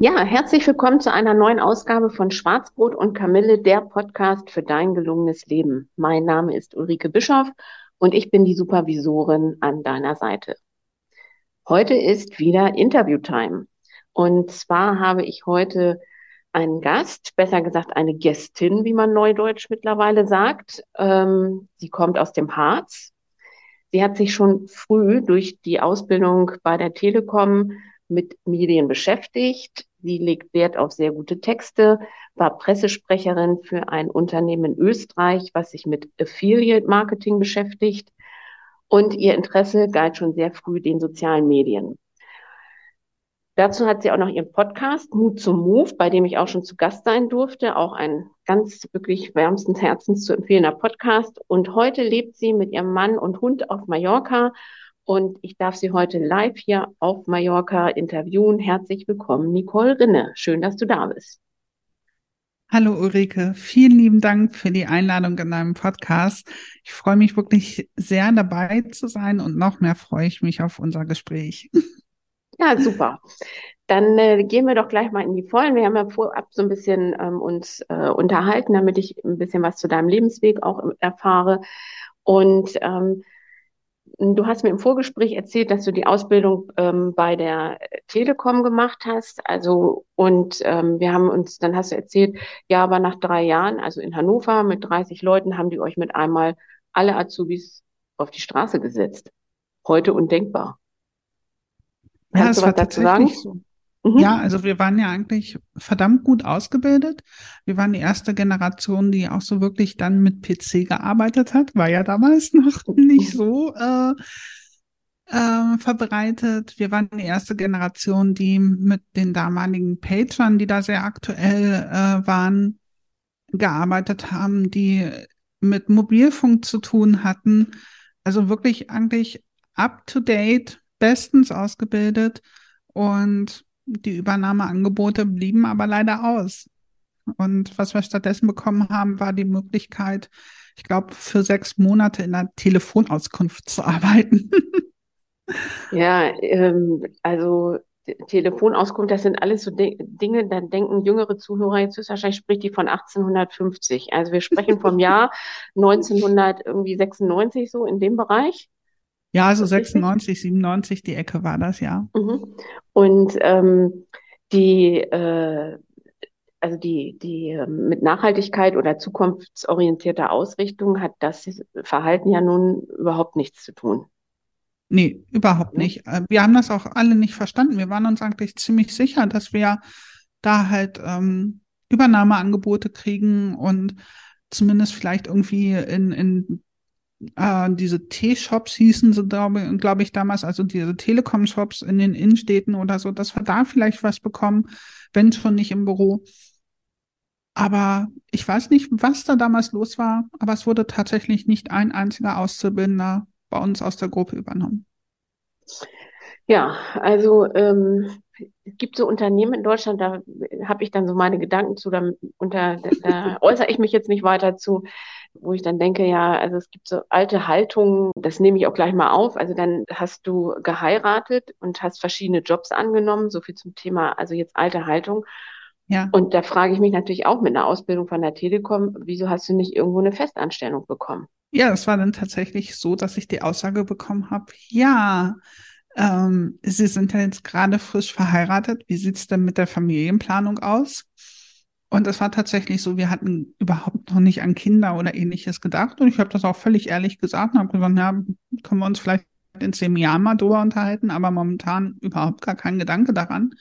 Ja, herzlich willkommen zu einer neuen Ausgabe von Schwarzbrot und Kamille, der Podcast für dein gelungenes Leben. Mein Name ist Ulrike Bischoff und ich bin die Supervisorin an deiner Seite. Heute ist wieder Interviewtime. Und zwar habe ich heute einen Gast, besser gesagt eine Gästin, wie man neudeutsch mittlerweile sagt. Ähm, sie kommt aus dem Harz. Sie hat sich schon früh durch die Ausbildung bei der Telekom mit Medien beschäftigt. Sie legt Wert auf sehr gute Texte, war Pressesprecherin für ein Unternehmen in Österreich, was sich mit Affiliate Marketing beschäftigt. Und ihr Interesse galt schon sehr früh den sozialen Medien. Dazu hat sie auch noch ihren Podcast Mut zum Move, bei dem ich auch schon zu Gast sein durfte. Auch ein ganz wirklich wärmstens Herzens zu empfehlender Podcast. Und heute lebt sie mit ihrem Mann und Hund auf Mallorca und ich darf Sie heute live hier auf Mallorca interviewen. Herzlich willkommen, Nicole Rinne. Schön, dass du da bist. Hallo Ulrike, vielen lieben Dank für die Einladung in deinem Podcast. Ich freue mich wirklich sehr dabei zu sein und noch mehr freue ich mich auf unser Gespräch. Ja, super. Dann äh, gehen wir doch gleich mal in die Vollen. Wir haben ja vorab so ein bisschen ähm, uns äh, unterhalten, damit ich ein bisschen was zu deinem Lebensweg auch erfahre. Und ähm, Du hast mir im Vorgespräch erzählt, dass du die Ausbildung ähm, bei der Telekom gemacht hast. Also, und ähm, wir haben uns, dann hast du erzählt, ja, aber nach drei Jahren, also in Hannover mit 30 Leuten, haben die euch mit einmal alle Azubis auf die Straße gesetzt. Heute undenkbar. Kannst ja, du was dazu sagen? So. Mhm. Ja, also wir waren ja eigentlich verdammt gut ausgebildet. Wir waren die erste Generation, die auch so wirklich dann mit PC gearbeitet hat. War ja damals noch nicht so äh, äh, verbreitet. Wir waren die erste Generation, die mit den damaligen Pagern, die da sehr aktuell äh, waren, gearbeitet haben, die mit Mobilfunk zu tun hatten. Also wirklich eigentlich up to date, bestens ausgebildet. Und die Übernahmeangebote blieben aber leider aus. Und was wir stattdessen bekommen haben, war die Möglichkeit, ich glaube, für sechs Monate in der Telefonauskunft zu arbeiten. ja, ähm, also Telefonauskunft, das sind alles so D Dinge, da denken jüngere Zuhörer, jetzt ist wahrscheinlich spricht die von 1850. Also wir sprechen vom Jahr 1996 so in dem Bereich. Ja, also 96, 97, die Ecke war das, ja. Mhm. Und ähm, die, äh, also die, die äh, mit Nachhaltigkeit oder zukunftsorientierter Ausrichtung hat das Verhalten ja nun überhaupt nichts zu tun. Nee, überhaupt nicht. Äh, wir haben das auch alle nicht verstanden. Wir waren uns eigentlich ziemlich sicher, dass wir da halt ähm, Übernahmeangebote kriegen und zumindest vielleicht irgendwie in, in äh, diese T-Shops hießen sie, glaube glaub ich, damals, also diese Telekom-Shops in den Innenstädten oder so, dass wir da vielleicht was bekommen, wenn schon nicht im Büro. Aber ich weiß nicht, was da damals los war, aber es wurde tatsächlich nicht ein einziger Auszubildender bei uns aus der Gruppe übernommen. Ja, also ähm, es gibt so Unternehmen in Deutschland, da habe ich dann so meine Gedanken zu, da, unter, da, äußere ich mich jetzt nicht weiter zu wo ich dann denke, ja, also es gibt so alte Haltungen, das nehme ich auch gleich mal auf. Also dann hast du geheiratet und hast verschiedene Jobs angenommen, so viel zum Thema, also jetzt alte Haltung. Ja. Und da frage ich mich natürlich auch mit einer Ausbildung von der Telekom, wieso hast du nicht irgendwo eine Festanstellung bekommen? Ja, es war dann tatsächlich so, dass ich die Aussage bekommen habe, ja, ähm, Sie sind ja jetzt gerade frisch verheiratet. Wie sieht's denn mit der Familienplanung aus? Und es war tatsächlich so, wir hatten überhaupt noch nicht an Kinder oder ähnliches gedacht. Und ich habe das auch völlig ehrlich gesagt und habe gesagt, ja, können wir uns vielleicht in zehn Jahren mal drüber unterhalten, aber momentan überhaupt gar kein Gedanke daran.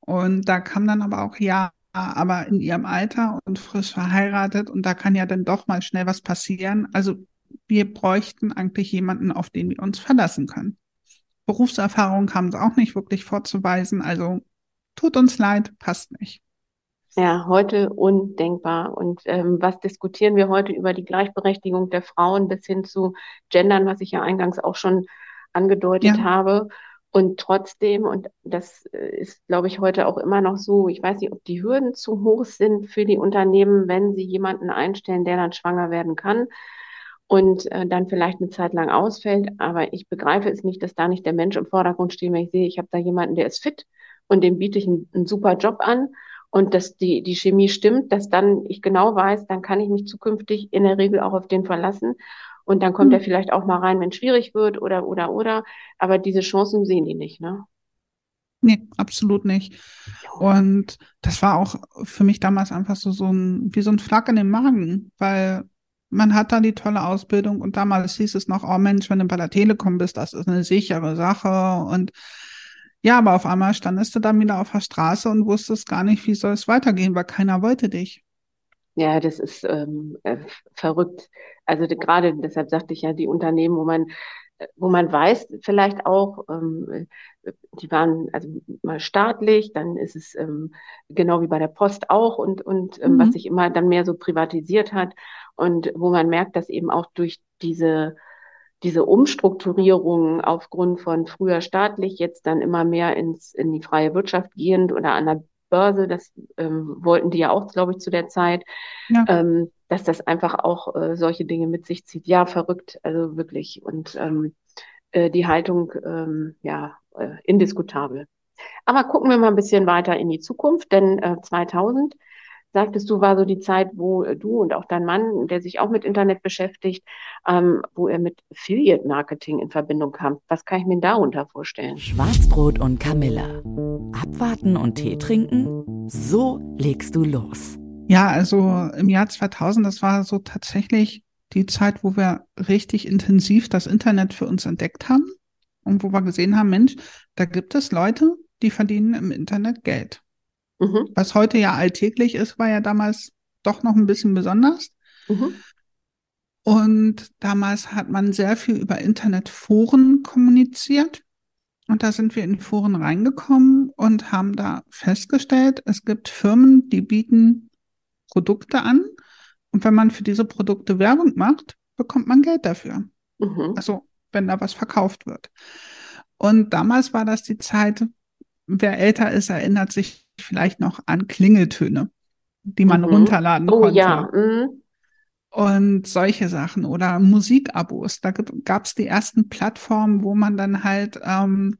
Und da kam dann aber auch, ja, aber in ihrem Alter und frisch verheiratet und da kann ja dann doch mal schnell was passieren. Also wir bräuchten eigentlich jemanden, auf den wir uns verlassen können. Berufserfahrung haben sie auch nicht wirklich vorzuweisen. Also tut uns leid, passt nicht. Ja, heute undenkbar. Und ähm, was diskutieren wir heute über die Gleichberechtigung der Frauen bis hin zu Gendern, was ich ja eingangs auch schon angedeutet ja. habe. Und trotzdem, und das äh, ist, glaube ich, heute auch immer noch so, ich weiß nicht, ob die Hürden zu hoch sind für die Unternehmen, wenn sie jemanden einstellen, der dann schwanger werden kann und äh, dann vielleicht eine Zeit lang ausfällt. Aber ich begreife es nicht, dass da nicht der Mensch im Vordergrund steht, wenn ich sehe, ich habe da jemanden, der ist fit und dem biete ich einen, einen super Job an und dass die, die Chemie stimmt, dass dann ich genau weiß, dann kann ich mich zukünftig in der Regel auch auf den verlassen. Und dann kommt mhm. er vielleicht auch mal rein, wenn es schwierig wird oder, oder, oder. Aber diese Chancen sehen die nicht, ne? Nee, absolut nicht. Und das war auch für mich damals einfach so, so ein, wie so ein Schlag in den Magen, weil man hat da die tolle Ausbildung und damals hieß es noch, oh Mensch, wenn du bei der Telekom bist, das ist eine sichere Sache und ja, aber auf einmal standest du dann wieder auf der Straße und wusstest gar nicht, wie soll es weitergehen, weil keiner wollte dich. Ja, das ist ähm, äh, verrückt. Also gerade deshalb sagte ich ja, die Unternehmen, wo man wo man weiß, vielleicht auch, ähm, äh, die waren also mal staatlich, dann ist es ähm, genau wie bei der Post auch und, und ähm, mhm. was sich immer dann mehr so privatisiert hat und wo man merkt, dass eben auch durch diese diese Umstrukturierung aufgrund von früher staatlich, jetzt dann immer mehr ins, in die freie Wirtschaft gehend oder an der Börse, das ähm, wollten die ja auch, glaube ich, zu der Zeit, ja. ähm, dass das einfach auch äh, solche Dinge mit sich zieht. Ja, verrückt, also wirklich. Und ähm, äh, die Haltung, ähm, ja, äh, indiskutabel. Aber gucken wir mal ein bisschen weiter in die Zukunft, denn äh, 2000 sagtest du, war so die Zeit, wo äh, du und auch dein Mann, der sich auch mit Internet beschäftigt, ähm, wo er mit Affiliate Marketing in Verbindung kam. Was kann ich mir darunter vorstellen? Schwarzbrot und Camilla. Abwarten und Tee trinken? So legst du los. Ja, also im Jahr 2000, das war so tatsächlich die Zeit, wo wir richtig intensiv das Internet für uns entdeckt haben und wo wir gesehen haben, Mensch, da gibt es Leute, die verdienen im Internet Geld. Mhm. Was heute ja alltäglich ist, war ja damals doch noch ein bisschen besonders. Mhm. Und damals hat man sehr viel über Internetforen kommuniziert. Und da sind wir in Foren reingekommen und haben da festgestellt, es gibt Firmen, die bieten Produkte an. Und wenn man für diese Produkte Werbung macht, bekommt man Geld dafür. Mhm. Also wenn da was verkauft wird. Und damals war das die Zeit, wer älter ist, erinnert sich vielleicht noch an Klingeltöne, die man mhm. runterladen oh, konnte. Ja. Mhm. Und solche Sachen oder Musikabos. Da gab es die ersten Plattformen, wo man dann halt ähm,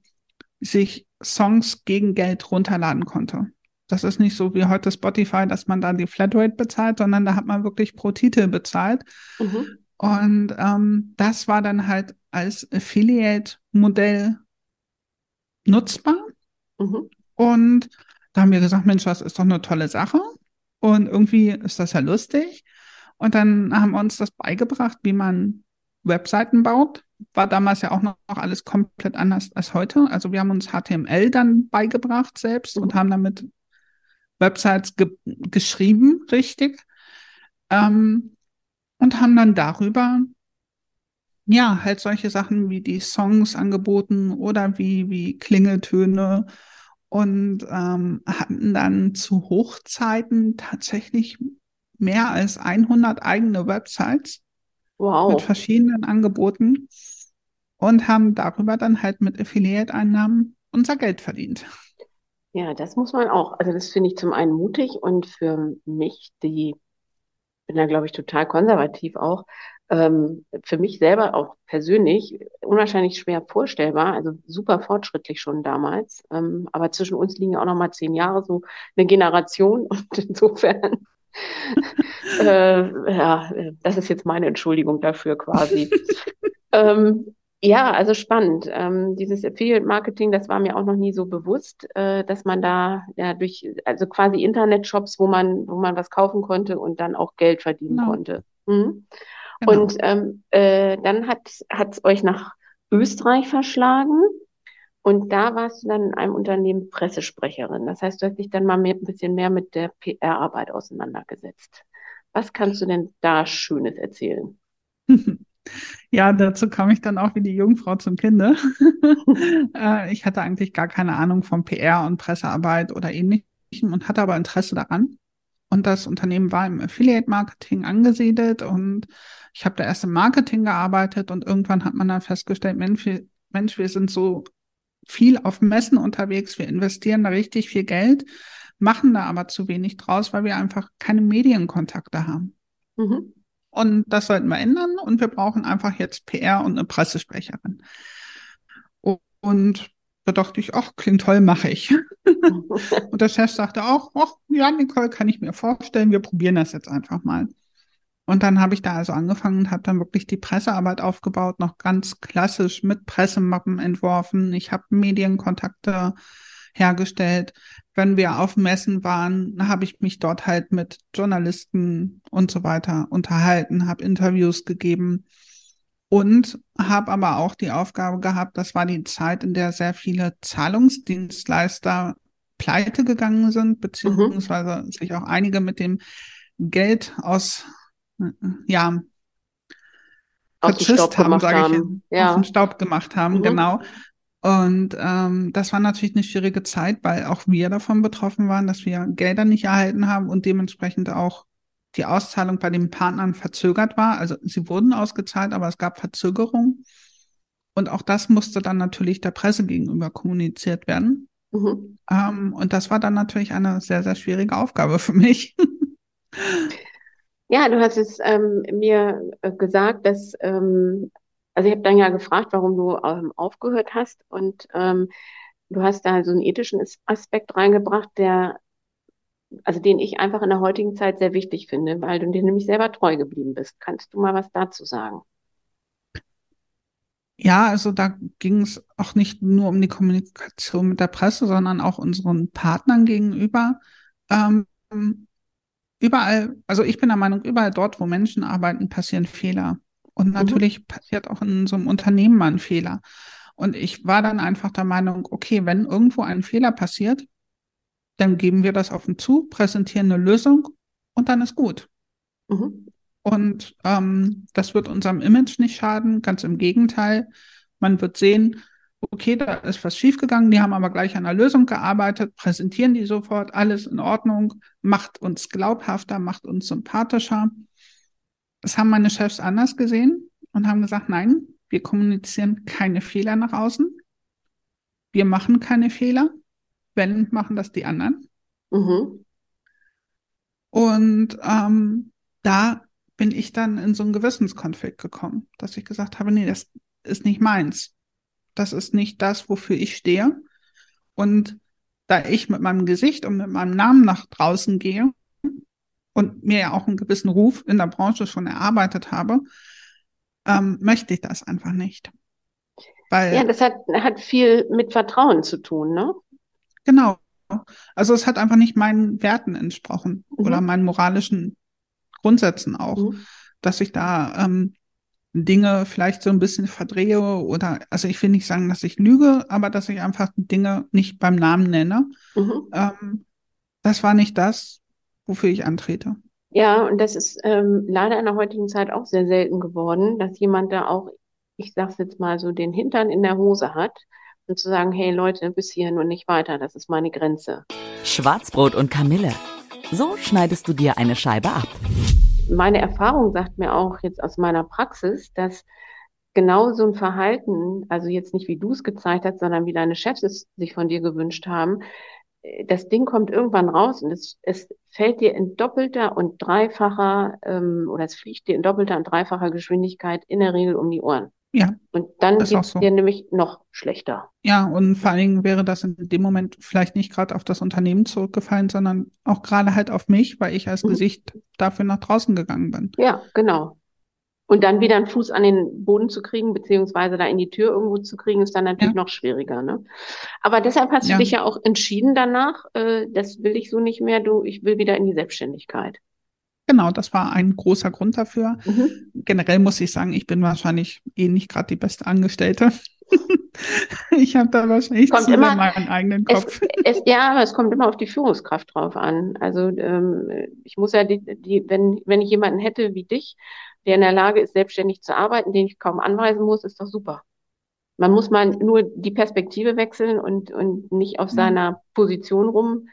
sich Songs gegen Geld runterladen konnte. Das ist nicht so wie heute Spotify, dass man da die Flatrate bezahlt, sondern da hat man wirklich pro Titel bezahlt. Mhm. Und ähm, das war dann halt als Affiliate-Modell nutzbar. Mhm. Und da haben wir gesagt, Mensch, das ist doch eine tolle Sache. Und irgendwie ist das ja lustig. Und dann haben wir uns das beigebracht, wie man Webseiten baut. War damals ja auch noch alles komplett anders als heute. Also wir haben uns HTML dann beigebracht selbst und haben damit Websites ge geschrieben, richtig. Ähm, und haben dann darüber ja halt solche Sachen wie die Songs angeboten oder wie, wie Klingeltöne und ähm, hatten dann zu Hochzeiten tatsächlich mehr als 100 eigene Websites wow. mit verschiedenen Angeboten und haben darüber dann halt mit Affiliate-Einnahmen unser Geld verdient. Ja, das muss man auch. Also das finde ich zum einen mutig und für mich, die bin da glaube ich total konservativ auch, ähm, für mich selber auch persönlich unwahrscheinlich schwer vorstellbar, also super fortschrittlich schon damals. Ähm, aber zwischen uns liegen ja auch noch mal zehn Jahre, so eine Generation und insofern äh, ja, das ist jetzt meine Entschuldigung dafür quasi. ähm, ja, also spannend. Ähm, dieses Affiliate-Marketing, das war mir auch noch nie so bewusst, äh, dass man da ja durch, also quasi Internet-Shops, wo man, wo man was kaufen konnte und dann auch Geld verdienen ja. konnte. Mhm. Genau. Und ähm, äh, dann hat es euch nach Österreich verschlagen. Und da warst du dann in einem Unternehmen Pressesprecherin. Das heißt, du hast dich dann mal mehr, ein bisschen mehr mit der PR-Arbeit auseinandergesetzt. Was kannst du denn da Schönes erzählen? Ja, dazu kam ich dann auch wie die Jungfrau zum Kinde. Äh, ich hatte eigentlich gar keine Ahnung von PR und Pressearbeit oder ähnlichem und hatte aber Interesse daran. Und das Unternehmen war im Affiliate-Marketing angesiedelt und ich habe da erst im Marketing gearbeitet und irgendwann hat man dann festgestellt, Mensch, wir, Mensch, wir sind so viel auf Messen unterwegs, wir investieren da richtig viel Geld, machen da aber zu wenig draus, weil wir einfach keine Medienkontakte haben. Mhm. Und das sollten wir ändern und wir brauchen einfach jetzt PR und eine Pressesprecherin. Und da dachte ich, ach, klingt toll, mache ich. und der Chef sagte auch, ach, ja, Nicole, kann ich mir vorstellen, wir probieren das jetzt einfach mal. Und dann habe ich da also angefangen und habe dann wirklich die Pressearbeit aufgebaut, noch ganz klassisch mit Pressemappen entworfen. Ich habe Medienkontakte hergestellt. Wenn wir auf Messen waren, habe ich mich dort halt mit Journalisten und so weiter unterhalten, habe Interviews gegeben und habe aber auch die Aufgabe gehabt, das war die Zeit, in der sehr viele Zahlungsdienstleister pleite gegangen sind, beziehungsweise mhm. sich auch einige mit dem Geld aus, ja, vertschisst haben, sage ich, ja. auf den Staub gemacht haben, mhm. genau. Und ähm, das war natürlich eine schwierige Zeit, weil auch wir davon betroffen waren, dass wir Gelder nicht erhalten haben und dementsprechend auch die Auszahlung bei den Partnern verzögert war. Also sie wurden ausgezahlt, aber es gab Verzögerungen. Und auch das musste dann natürlich der Presse gegenüber kommuniziert werden. Mhm. Ähm, und das war dann natürlich eine sehr, sehr schwierige Aufgabe für mich. Ja, du hast es ähm, mir äh, gesagt, dass, ähm, also ich habe dann ja gefragt, warum du ähm, aufgehört hast und ähm, du hast da so einen ethischen Aspekt reingebracht, der also den ich einfach in der heutigen Zeit sehr wichtig finde, weil du dir nämlich selber treu geblieben bist. Kannst du mal was dazu sagen? Ja, also da ging es auch nicht nur um die Kommunikation mit der Presse, sondern auch unseren Partnern gegenüber. Ähm, überall, also ich bin der Meinung, überall dort, wo Menschen arbeiten, passieren Fehler. Und mhm. natürlich mhm. passiert auch in so einem Unternehmen mal ein Fehler. Und ich war dann einfach der Meinung, okay, wenn irgendwo ein Fehler passiert, dann geben wir das offen zu, präsentieren eine Lösung und dann ist gut. Mhm. Und ähm, das wird unserem Image nicht schaden, ganz im Gegenteil. Man wird sehen, okay, da ist was schiefgegangen, die haben aber gleich an einer Lösung gearbeitet, präsentieren die sofort, alles in Ordnung, macht uns glaubhafter, macht uns sympathischer. Das haben meine Chefs anders gesehen und haben gesagt, nein, wir kommunizieren keine Fehler nach außen. Wir machen keine Fehler. Wenn, machen das die anderen. Mhm. Und ähm, da bin ich dann in so einen Gewissenskonflikt gekommen, dass ich gesagt habe, nee, das ist nicht meins. Das ist nicht das, wofür ich stehe. Und da ich mit meinem Gesicht und mit meinem Namen nach draußen gehe und mir ja auch einen gewissen Ruf in der Branche schon erarbeitet habe, ähm, möchte ich das einfach nicht. Weil, ja, das hat, hat viel mit Vertrauen zu tun, ne? Genau. Also es hat einfach nicht meinen Werten entsprochen mhm. oder meinen moralischen Grundsätzen auch, mhm. dass ich da ähm, Dinge vielleicht so ein bisschen verdrehe oder, also ich will nicht sagen, dass ich lüge, aber dass ich einfach Dinge nicht beim Namen nenne. Mhm. Ähm, das war nicht das, wofür ich antrete. Ja, und das ist ähm, leider in der heutigen Zeit auch sehr selten geworden, dass jemand da auch, ich sag's jetzt mal so, den Hintern in der Hose hat und zu sagen, hey Leute, bis hierhin und nicht weiter, das ist meine Grenze. Schwarzbrot und Kamille. So schneidest du dir eine Scheibe ab. Meine Erfahrung sagt mir auch jetzt aus meiner Praxis, dass genau so ein Verhalten, also jetzt nicht wie du es gezeigt hast, sondern wie deine Chefs es sich von dir gewünscht haben, das Ding kommt irgendwann raus und es, es fällt dir in doppelter und dreifacher ähm, oder es fliegt dir in doppelter und dreifacher Geschwindigkeit in der Regel um die Ohren. Ja. Und dann geht es so. dir nämlich noch schlechter. Ja, und vor allen Dingen wäre das in dem Moment vielleicht nicht gerade auf das Unternehmen zurückgefallen, sondern auch gerade halt auf mich, weil ich als mhm. Gesicht dafür nach draußen gegangen bin. Ja, genau. Und dann wieder einen Fuß an den Boden zu kriegen, beziehungsweise da in die Tür irgendwo zu kriegen, ist dann natürlich ja. noch schwieriger. Ne? Aber deshalb hast ja. du dich ja auch entschieden danach, äh, das will ich so nicht mehr, du, ich will wieder in die Selbstständigkeit. Genau, das war ein großer Grund dafür. Mhm. Generell muss ich sagen, ich bin wahrscheinlich eh nicht gerade die beste Angestellte. ich habe da wahrscheinlich kommt immer, meinen eigenen Kopf. Es, es, ja, aber es kommt immer auf die Führungskraft drauf an. Also ähm, ich muss ja die, die, wenn, wenn ich jemanden hätte wie dich, der in der Lage ist, selbstständig zu arbeiten, den ich kaum anweisen muss, ist doch super. Man muss mal nur die Perspektive wechseln und, und nicht auf mhm. seiner Position rum,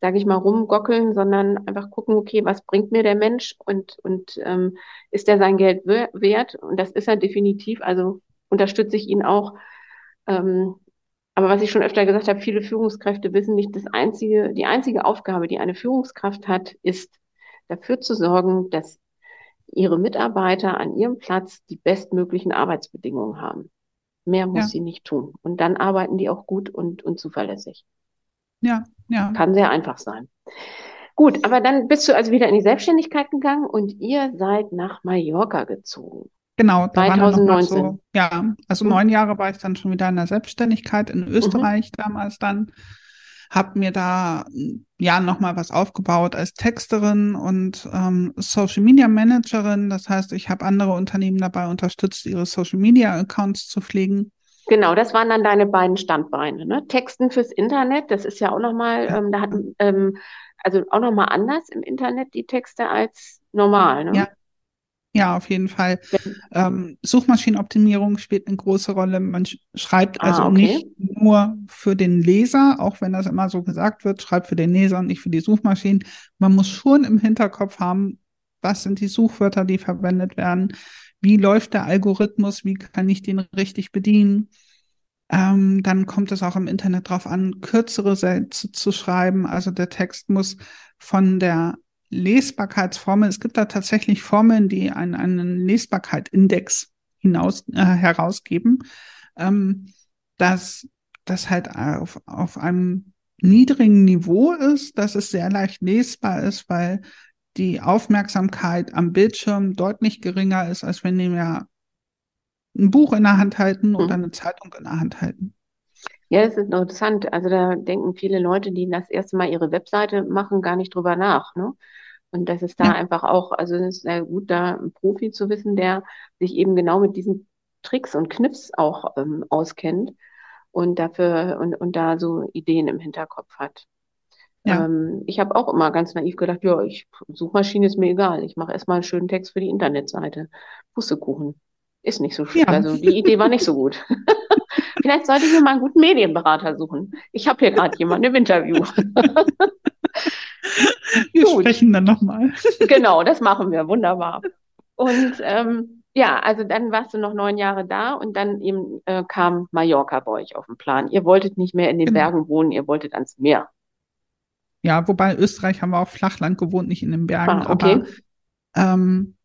sage ich mal, rumgockeln, sondern einfach gucken, okay, was bringt mir der Mensch und, und ähm, ist er sein Geld wert? Und das ist er definitiv. Also unterstütze ich ihn auch. Ähm, aber was ich schon öfter gesagt habe, viele Führungskräfte wissen nicht, das einzige, die einzige Aufgabe, die eine Führungskraft hat, ist dafür zu sorgen, dass ihre Mitarbeiter an ihrem Platz die bestmöglichen Arbeitsbedingungen haben. Mehr muss ja. sie nicht tun. Und dann arbeiten die auch gut und, und zuverlässig. Ja, ja. Kann sehr einfach sein. Gut, aber dann bist du also wieder in die Selbstständigkeit gegangen und ihr seid nach Mallorca gezogen. Genau, da 2019. War so, ja, also mhm. neun Jahre war ich dann schon wieder in der Selbstständigkeit in Österreich mhm. damals dann. Hab mir da ja nochmal was aufgebaut als Texterin und ähm, Social Media Managerin. Das heißt, ich habe andere Unternehmen dabei unterstützt, ihre Social Media Accounts zu pflegen. Genau, das waren dann deine beiden Standbeine. Ne? Texten fürs Internet, das ist ja auch nochmal, ja. ähm, da hatten, ähm, also auch nochmal anders im Internet die Texte als normal. Ne? Ja, ja, auf jeden Fall. Ähm, Suchmaschinenoptimierung spielt eine große Rolle. Man schreibt ah, also okay. nicht nur für den Leser, auch wenn das immer so gesagt wird, schreibt für den Leser und nicht für die Suchmaschinen. Man muss schon im Hinterkopf haben, was sind die Suchwörter, die verwendet werden, wie läuft der Algorithmus, wie kann ich den richtig bedienen. Ähm, dann kommt es auch im Internet darauf an, kürzere Sätze zu schreiben. Also der Text muss von der Lesbarkeitsformel. Es gibt da tatsächlich Formeln, die einen, einen Lesbarkeitindex hinaus äh, herausgeben, ähm, dass das halt auf, auf einem niedrigen Niveau ist, dass es sehr leicht lesbar ist, weil die Aufmerksamkeit am Bildschirm deutlich geringer ist, als wenn wir ein Buch in der Hand halten oder mhm. eine Zeitung in der Hand halten. Ja, das ist interessant. Also da denken viele Leute, die das erste Mal ihre Webseite machen, gar nicht drüber nach. Ne? Und das ist da ja. einfach auch, also es ist sehr gut, da einen Profi zu wissen, der sich eben genau mit diesen Tricks und Kniffs auch ähm, auskennt und dafür und, und da so Ideen im Hinterkopf hat. Ja. Ähm, ich habe auch immer ganz naiv gedacht, ja, ich Suchmaschine ist mir egal. Ich mache erstmal einen schönen Text für die Internetseite. Pustekuchen. Ist nicht so schön. Ja. Also die Idee war nicht so gut. Vielleicht sollte ich mir mal einen guten Medienberater suchen. Ich habe hier gerade jemanden im Interview. wir Gut. sprechen dann nochmal. genau, das machen wir. Wunderbar. Und ähm, ja, also dann warst du noch neun Jahre da und dann eben äh, kam Mallorca bei euch auf den Plan. Ihr wolltet nicht mehr in den genau. Bergen wohnen, ihr wolltet ans Meer. Ja, wobei Österreich haben wir auf Flachland gewohnt, nicht in den Bergen. Ah, okay. Aber ähm,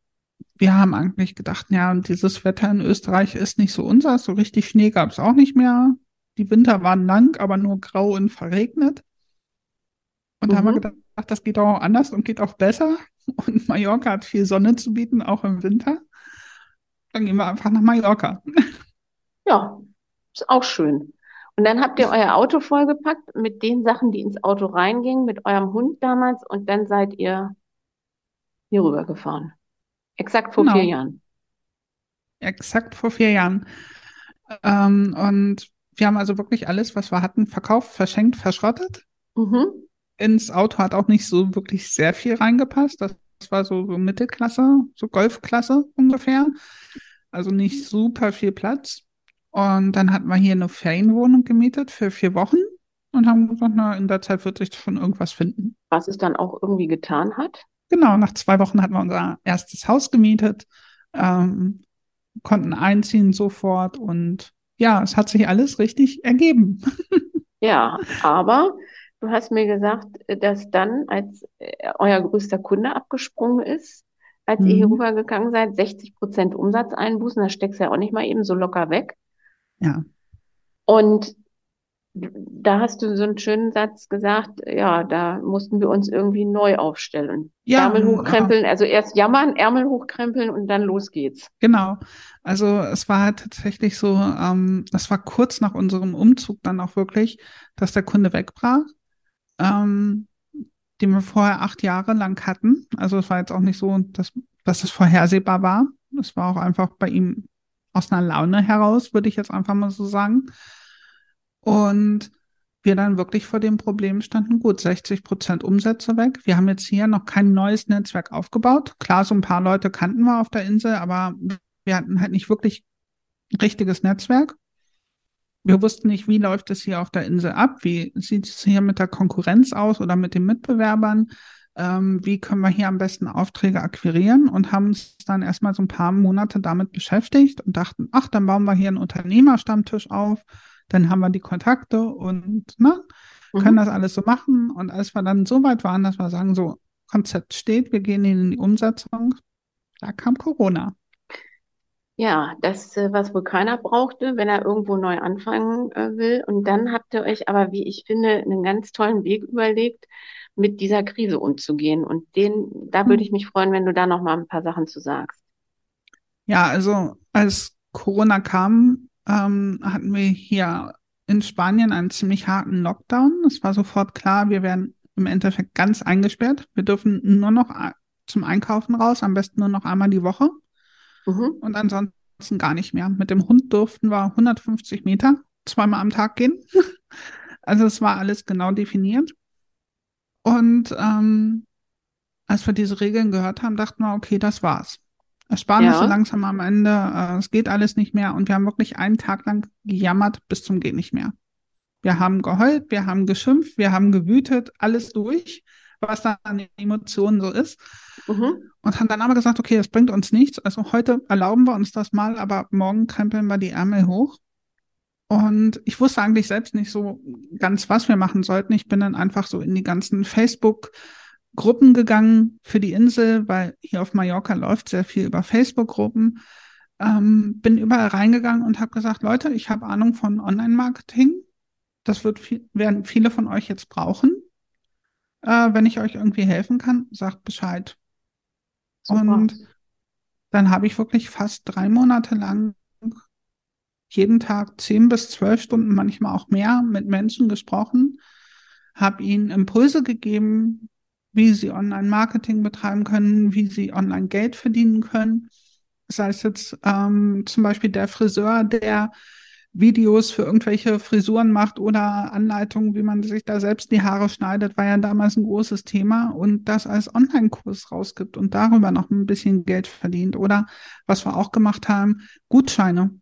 wir haben eigentlich gedacht, ja, dieses Wetter in Österreich ist nicht so unser. So richtig Schnee gab es auch nicht mehr. Die Winter waren lang, aber nur grau und verregnet. Und mhm. da haben wir mhm. gedacht, das geht auch anders und geht auch besser. Und Mallorca hat viel Sonne zu bieten, auch im Winter. Dann gehen wir einfach nach Mallorca. Ja, ist auch schön. Und dann habt ihr euer Auto vollgepackt mit den Sachen, die ins Auto reingingen, mit eurem Hund damals und dann seid ihr hier rüber gefahren. Exakt vor genau. vier Jahren. Exakt vor vier Jahren. Ähm, und wir haben also wirklich alles, was wir hatten, verkauft, verschenkt, verschrottet. Mhm. Ins Auto hat auch nicht so wirklich sehr viel reingepasst. Das war so, so Mittelklasse, so Golfklasse ungefähr. Also nicht super viel Platz. Und dann hatten wir hier eine Ferienwohnung gemietet für vier Wochen und haben gesagt, na, in der Zeit wird sich schon irgendwas finden. Was es dann auch irgendwie getan hat? Genau, nach zwei Wochen hatten wir unser erstes Haus gemietet, ähm, konnten einziehen sofort und ja, es hat sich alles richtig ergeben. Ja, aber du hast mir gesagt, dass dann, als äh, euer größter Kunde abgesprungen ist, als mhm. ihr hier mhm. rübergegangen seid, 60 Prozent Umsatzeinbußen, das steckst du ja auch nicht mal eben so locker weg. Ja. Und da hast du so einen schönen Satz gesagt, ja, da mussten wir uns irgendwie neu aufstellen. Ja, Ärmel hochkrempeln, ja. also erst jammern, Ärmel hochkrempeln und dann los geht's. Genau. Also es war halt tatsächlich so, ähm, das war kurz nach unserem Umzug dann auch wirklich, dass der Kunde wegbrach, ähm, den wir vorher acht Jahre lang hatten. Also es war jetzt auch nicht so, dass, dass es vorhersehbar war. Es war auch einfach bei ihm aus einer Laune heraus, würde ich jetzt einfach mal so sagen. Und wir dann wirklich vor dem Problem standen, gut, 60 Prozent Umsätze weg. Wir haben jetzt hier noch kein neues Netzwerk aufgebaut. Klar, so ein paar Leute kannten wir auf der Insel, aber wir hatten halt nicht wirklich ein richtiges Netzwerk. Wir wussten nicht, wie läuft es hier auf der Insel ab, wie sieht es hier mit der Konkurrenz aus oder mit den Mitbewerbern, ähm, wie können wir hier am besten Aufträge akquirieren und haben uns dann erstmal so ein paar Monate damit beschäftigt und dachten, ach, dann bauen wir hier einen Unternehmerstammtisch auf dann haben wir die Kontakte und ne, mhm. können das alles so machen. Und als wir dann so weit waren, dass wir sagen, so, Konzept steht, wir gehen in die Umsetzung, da kam Corona. Ja, das, äh, was wohl keiner brauchte, wenn er irgendwo neu anfangen äh, will. Und dann habt ihr euch aber, wie ich finde, einen ganz tollen Weg überlegt, mit dieser Krise umzugehen. Und den, da würde ich mich freuen, wenn du da noch mal ein paar Sachen zu sagst. Ja, also als Corona kam, ähm, hatten wir hier in Spanien einen ziemlich harten Lockdown. Es war sofort klar, wir werden im Endeffekt ganz eingesperrt. Wir dürfen nur noch zum Einkaufen raus, am besten nur noch einmal die Woche. Mhm. Und ansonsten gar nicht mehr. Mit dem Hund durften wir 150 Meter zweimal am Tag gehen. also es war alles genau definiert. Und ähm, als wir diese Regeln gehört haben, dachten wir, okay, das war's. Ersparnisse ja. langsam am Ende, äh, es geht alles nicht mehr und wir haben wirklich einen Tag lang gejammert bis zum geht nicht mehr. Wir haben geheult, wir haben geschimpft, wir haben gewütet, alles durch, was da an Emotionen so ist. Mhm. Und haben dann aber gesagt, okay, das bringt uns nichts. Also heute erlauben wir uns das mal, aber morgen krempeln wir die Ärmel hoch. Und ich wusste eigentlich selbst nicht so ganz, was wir machen sollten. Ich bin dann einfach so in die ganzen Facebook- Gruppen gegangen für die Insel, weil hier auf Mallorca läuft sehr viel über Facebook-Gruppen. Ähm, bin überall reingegangen und habe gesagt, Leute, ich habe Ahnung von Online-Marketing. Das wird viel, werden viele von euch jetzt brauchen. Äh, wenn ich euch irgendwie helfen kann, sagt Bescheid. Super. Und dann habe ich wirklich fast drei Monate lang jeden Tag zehn bis zwölf Stunden, manchmal auch mehr, mit Menschen gesprochen, habe ihnen Impulse gegeben, wie sie Online-Marketing betreiben können, wie sie online Geld verdienen können. Sei es jetzt ähm, zum Beispiel der Friseur, der Videos für irgendwelche Frisuren macht oder Anleitungen, wie man sich da selbst die Haare schneidet, war ja damals ein großes Thema und das als Online-Kurs rausgibt und darüber noch ein bisschen Geld verdient. Oder was wir auch gemacht haben, Gutscheine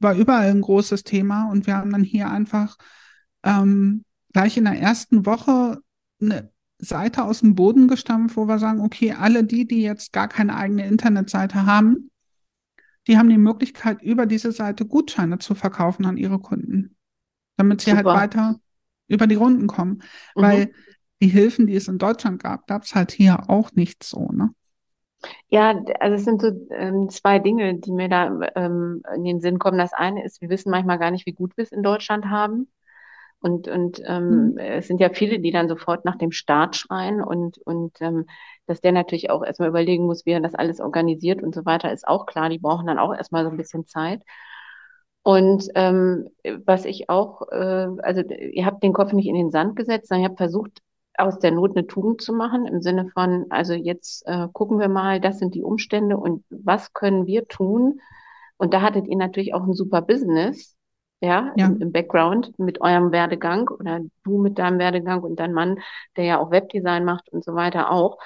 war überall ein großes Thema und wir haben dann hier einfach ähm, gleich in der ersten Woche eine Seite aus dem Boden gestampft, wo wir sagen, okay, alle die, die jetzt gar keine eigene Internetseite haben, die haben die Möglichkeit, über diese Seite Gutscheine zu verkaufen an ihre Kunden, damit sie halt Super. halt weiter über die Runden kommen. Mhm. Weil die Hilfen, die es in Deutschland gab, gab es halt hier auch nicht so, ne? Ja, also es sind so ähm, zwei Dinge, die mir da ähm, in den Sinn kommen. Das eine ist, wir wissen manchmal gar nicht, wie gut wir es in Deutschland haben. Und, und ähm, mhm. es sind ja viele, die dann sofort nach dem Start schreien und, und ähm, dass der natürlich auch erstmal überlegen muss, wie er das alles organisiert und so weiter, ist auch klar. Die brauchen dann auch erstmal so ein bisschen Zeit. Und ähm, was ich auch, äh, also ihr habt den Kopf nicht in den Sand gesetzt, sondern ihr habt versucht, aus der Not eine Tugend zu machen, im Sinne von, also jetzt äh, gucken wir mal, das sind die Umstände und was können wir tun? Und da hattet ihr natürlich auch ein super Business, ja, ja. Im, im, Background mit eurem Werdegang oder du mit deinem Werdegang und dein Mann, der ja auch Webdesign macht und so weiter auch.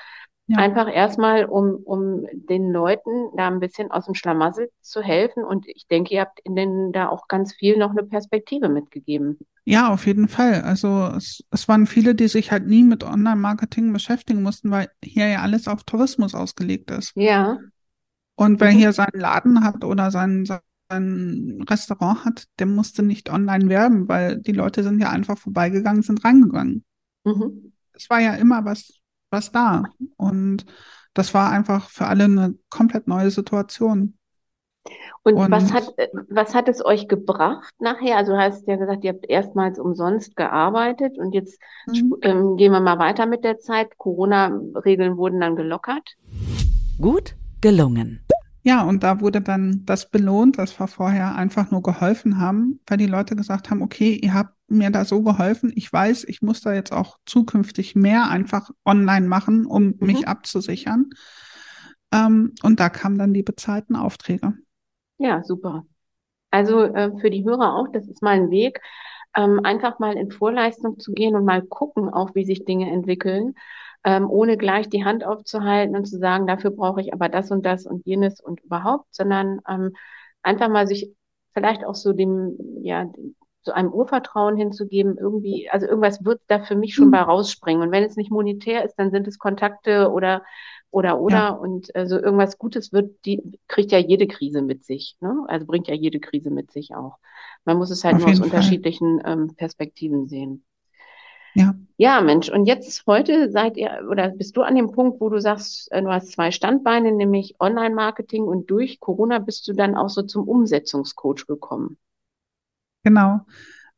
Ja. Einfach erstmal, um, um den Leuten da ein bisschen aus dem Schlamassel zu helfen. Und ich denke, ihr habt ihnen da auch ganz viel noch eine Perspektive mitgegeben. Ja, auf jeden Fall. Also es, es waren viele, die sich halt nie mit Online-Marketing beschäftigen mussten, weil hier ja alles auf Tourismus ausgelegt ist. Ja. Und wer mhm. hier seinen Laden hat oder sein, ein Restaurant hat, der musste nicht online werben, weil die Leute sind ja einfach vorbeigegangen, sind reingegangen. Mhm. Es war ja immer was, was da. Und das war einfach für alle eine komplett neue Situation. Und, und, was hat, was hat es euch gebracht nachher? Also du hast ja gesagt, ihr habt erstmals umsonst gearbeitet und jetzt mhm. ähm, gehen wir mal weiter mit der Zeit. Corona-Regeln wurden dann gelockert. Gut gelungen. Ja, und da wurde dann das belohnt, was wir vorher einfach nur geholfen haben, weil die Leute gesagt haben, okay, ihr habt mir da so geholfen, ich weiß, ich muss da jetzt auch zukünftig mehr einfach online machen, um mhm. mich abzusichern. Ähm, und da kamen dann die bezahlten Aufträge. Ja, super. Also äh, für die Hörer auch, das ist mal ein Weg. ähm, einfach mal in Vorleistung zu gehen und mal gucken, auch wie sich Dinge entwickeln, ähm, ohne gleich die Hand aufzuhalten und zu sagen, dafür brauche ich aber das und das und jenes und überhaupt, sondern ähm, einfach mal sich vielleicht auch so dem, ja, so einem Urvertrauen hinzugeben, irgendwie, also irgendwas wird da für mich schon mhm. bei rausspringen. Und wenn es nicht monetär ist, dann sind es Kontakte oder oder oder ja. und also irgendwas Gutes wird, die kriegt ja jede Krise mit sich, ne? Also bringt ja jede Krise mit sich auch. Man muss es halt Auf nur aus unterschiedlichen ähm, Perspektiven sehen. Ja. Ja, Mensch. Und jetzt heute seid ihr oder bist du an dem Punkt, wo du sagst, äh, du hast zwei Standbeine, nämlich Online-Marketing und durch Corona bist du dann auch so zum Umsetzungscoach gekommen. Genau.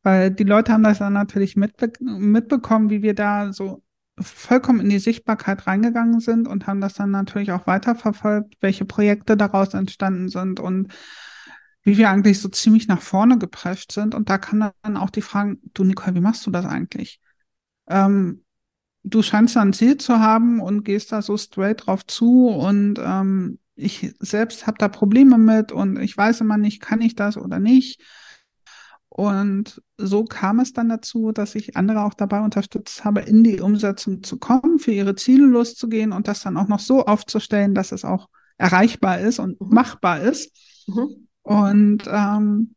Weil die Leute haben das dann natürlich mitbe mitbekommen, wie wir da so vollkommen in die Sichtbarkeit reingegangen sind und haben das dann natürlich auch weiterverfolgt, welche Projekte daraus entstanden sind und wie wir eigentlich so ziemlich nach vorne geprescht sind. Und da kann dann auch die Frage, du Nicole, wie machst du das eigentlich? Ähm, du scheinst da ein Ziel zu haben und gehst da so straight drauf zu und ähm, ich selbst habe da Probleme mit und ich weiß immer nicht, kann ich das oder nicht. Und so kam es dann dazu, dass ich andere auch dabei unterstützt habe, in die Umsetzung zu kommen, für ihre Ziele loszugehen und das dann auch noch so aufzustellen, dass es auch erreichbar ist und mhm. machbar ist. Mhm. Und ähm,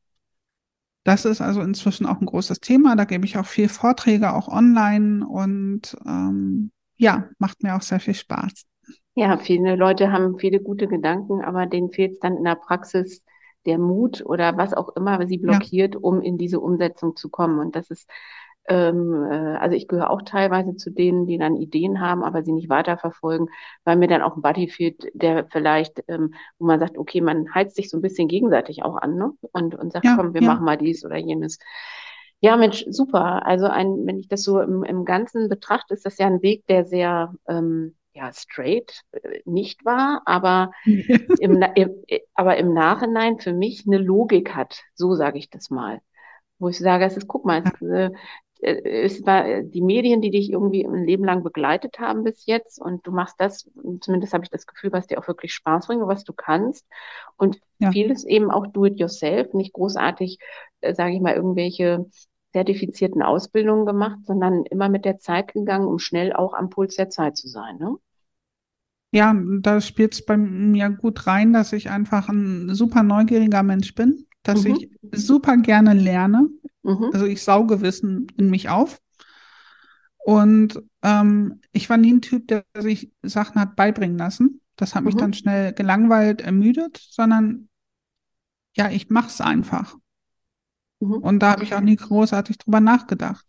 das ist also inzwischen auch ein großes Thema. Da gebe ich auch viel Vorträge, auch online und ähm, ja, macht mir auch sehr viel Spaß. Ja, viele Leute haben viele gute Gedanken, aber denen fehlt es dann in der Praxis der Mut oder was auch immer sie blockiert, ja. um in diese Umsetzung zu kommen. Und das ist, ähm, äh, also ich gehöre auch teilweise zu denen, die dann Ideen haben, aber sie nicht weiterverfolgen, weil mir dann auch ein Buddy fehlt, der vielleicht, ähm, wo man sagt, okay, man heizt sich so ein bisschen gegenseitig auch an, ne? Und, und sagt, ja, komm, wir ja. machen mal dies oder jenes. Ja, Mensch, super. Also ein, wenn ich das so im, im Ganzen betrachte, ist das ja ein Weg, der sehr ähm, ja, straight äh, nicht war, aber, im, im, aber im Nachhinein für mich eine Logik hat. So sage ich das mal. Wo ich sage, es ist, guck mal, es, äh, es war die Medien, die dich irgendwie ein Leben lang begleitet haben bis jetzt und du machst das, zumindest habe ich das Gefühl, was dir auch wirklich Spaß bringt und was du kannst und ja. vieles eben auch do it yourself, nicht großartig, äh, sage ich mal, irgendwelche zertifizierten Ausbildungen gemacht, sondern immer mit der Zeit gegangen, um schnell auch am Puls der Zeit zu sein. Ne? Ja, da spielt es bei mir gut rein, dass ich einfach ein super neugieriger Mensch bin, dass mhm. ich super gerne lerne. Mhm. Also ich sauge Wissen in mich auf. Und ähm, ich war nie ein Typ, der sich Sachen hat beibringen lassen. Das hat mich mhm. dann schnell gelangweilt, ermüdet, sondern ja, ich mache es einfach. Mhm. Und da habe ich auch nie großartig drüber nachgedacht.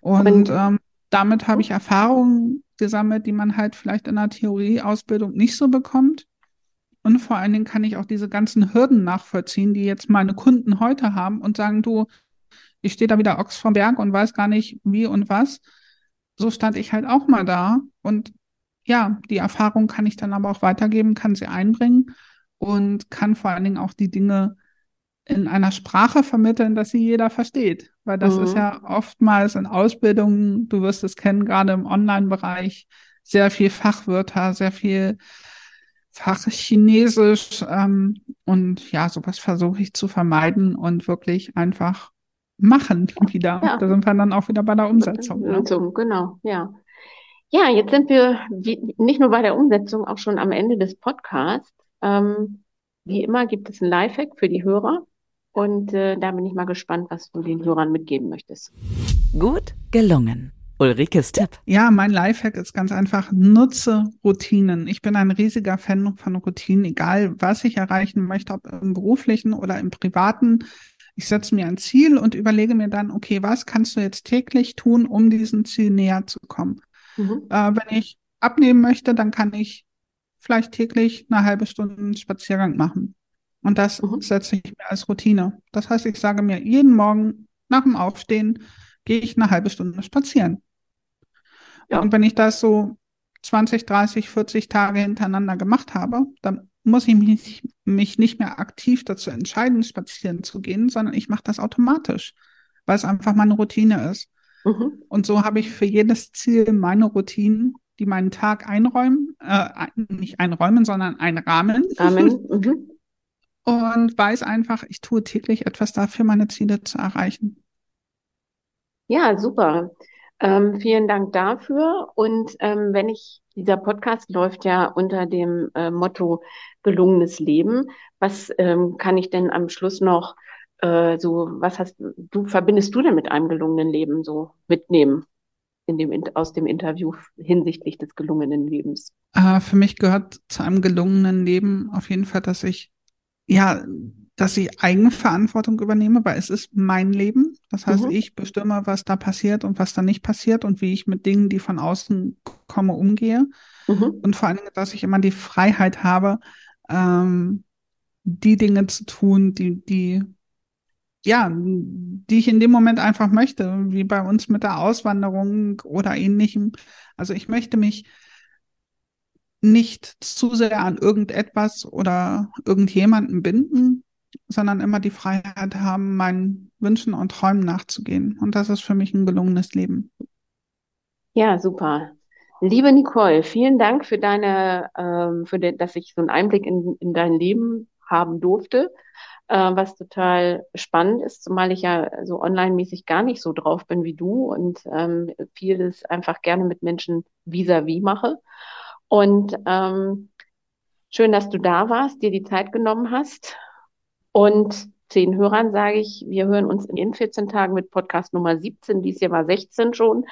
Und ähm, damit habe ich Erfahrungen gesammelt, die man halt vielleicht in der Theorieausbildung nicht so bekommt. Und vor allen Dingen kann ich auch diese ganzen Hürden nachvollziehen, die jetzt meine Kunden heute haben und sagen, du, ich stehe da wieder Ochs vom Berg und weiß gar nicht wie und was. So stand ich halt auch mal da. Und ja, die Erfahrung kann ich dann aber auch weitergeben, kann sie einbringen und kann vor allen Dingen auch die Dinge in einer Sprache vermitteln, dass sie jeder versteht. Weil das mhm. ist ja oftmals in Ausbildungen, du wirst es kennen, gerade im Online-Bereich, sehr viel Fachwörter, sehr viel Fachchinesisch. Ähm, und ja, sowas versuche ich zu vermeiden und wirklich einfach machen wieder. Ja. Da sind wir dann auch wieder bei der Umsetzung. Ne? Genau, ja. Ja, jetzt sind wir nicht nur bei der Umsetzung, auch schon am Ende des Podcasts. Ähm, wie immer gibt es ein Lifehack für die Hörer. Und äh, da bin ich mal gespannt, was du den Hörern mitgeben möchtest. Gut gelungen. Ulrikes Tipp. Ja, mein Lifehack ist ganz einfach, nutze Routinen. Ich bin ein riesiger Fan von Routinen, egal was ich erreichen möchte, ob im beruflichen oder im privaten. Ich setze mir ein Ziel und überlege mir dann, okay, was kannst du jetzt täglich tun, um diesem Ziel näher zu kommen? Mhm. Äh, wenn ich abnehmen möchte, dann kann ich vielleicht täglich eine halbe Stunde Spaziergang machen. Und das mhm. setze ich mir als Routine. Das heißt, ich sage mir, jeden Morgen nach dem Aufstehen gehe ich eine halbe Stunde spazieren. Ja. Und wenn ich das so 20, 30, 40 Tage hintereinander gemacht habe, dann muss ich mich, mich nicht mehr aktiv dazu entscheiden, spazieren zu gehen, sondern ich mache das automatisch, weil es einfach meine Routine ist. Mhm. Und so habe ich für jedes Ziel meine Routinen, die meinen Tag einräumen, äh, nicht einräumen, sondern einrahmen. Amen. Mhm und weiß einfach, ich tue täglich etwas dafür, meine Ziele zu erreichen. Ja, super. Ähm, vielen Dank dafür. Und ähm, wenn ich, dieser Podcast läuft ja unter dem äh, Motto gelungenes Leben. Was ähm, kann ich denn am Schluss noch äh, so, was hast du, verbindest du denn mit einem gelungenen Leben so mitnehmen? In dem, aus dem Interview hinsichtlich des gelungenen Lebens? Äh, für mich gehört zu einem gelungenen Leben auf jeden Fall, dass ich ja dass ich Eigenverantwortung übernehme, weil es ist mein Leben. Das heißt, mhm. ich bestimme, was da passiert und was da nicht passiert und wie ich mit Dingen, die von außen kommen, umgehe. Mhm. Und vor allen Dingen, dass ich immer die Freiheit habe, ähm, die Dinge zu tun, die, die, ja, die ich in dem Moment einfach möchte, wie bei uns mit der Auswanderung oder ähnlichem. Also ich möchte mich nicht zu sehr an irgendetwas oder irgendjemanden binden, sondern immer die Freiheit haben, meinen Wünschen und Träumen nachzugehen. Und das ist für mich ein gelungenes Leben. Ja, super. Liebe Nicole, vielen Dank für deine, ähm, für den, dass ich so einen Einblick in, in dein Leben haben durfte, äh, was total spannend ist, zumal ich ja so online-mäßig gar nicht so drauf bin wie du und ähm, vieles einfach gerne mit Menschen vis-à-vis -vis mache. Und ähm, schön, dass du da warst, dir die Zeit genommen hast und zehn Hörern sage ich, wir hören uns in 14 Tagen mit Podcast Nummer 17, dies Jahr war 16 schon,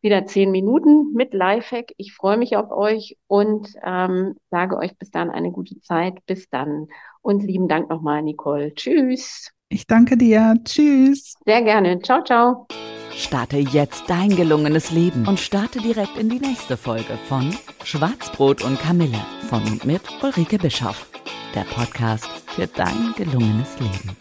wieder zehn Minuten mit Lifehack. Ich freue mich auf euch und ähm, sage euch bis dann eine gute Zeit. Bis dann. Und lieben Dank nochmal, Nicole. Tschüss. Ich danke dir. Tschüss. Sehr gerne. Ciao, ciao. Starte jetzt dein gelungenes Leben und starte direkt in die nächste Folge von Schwarzbrot und Kamille von und mit Ulrike Bischoff der Podcast für dein gelungenes Leben.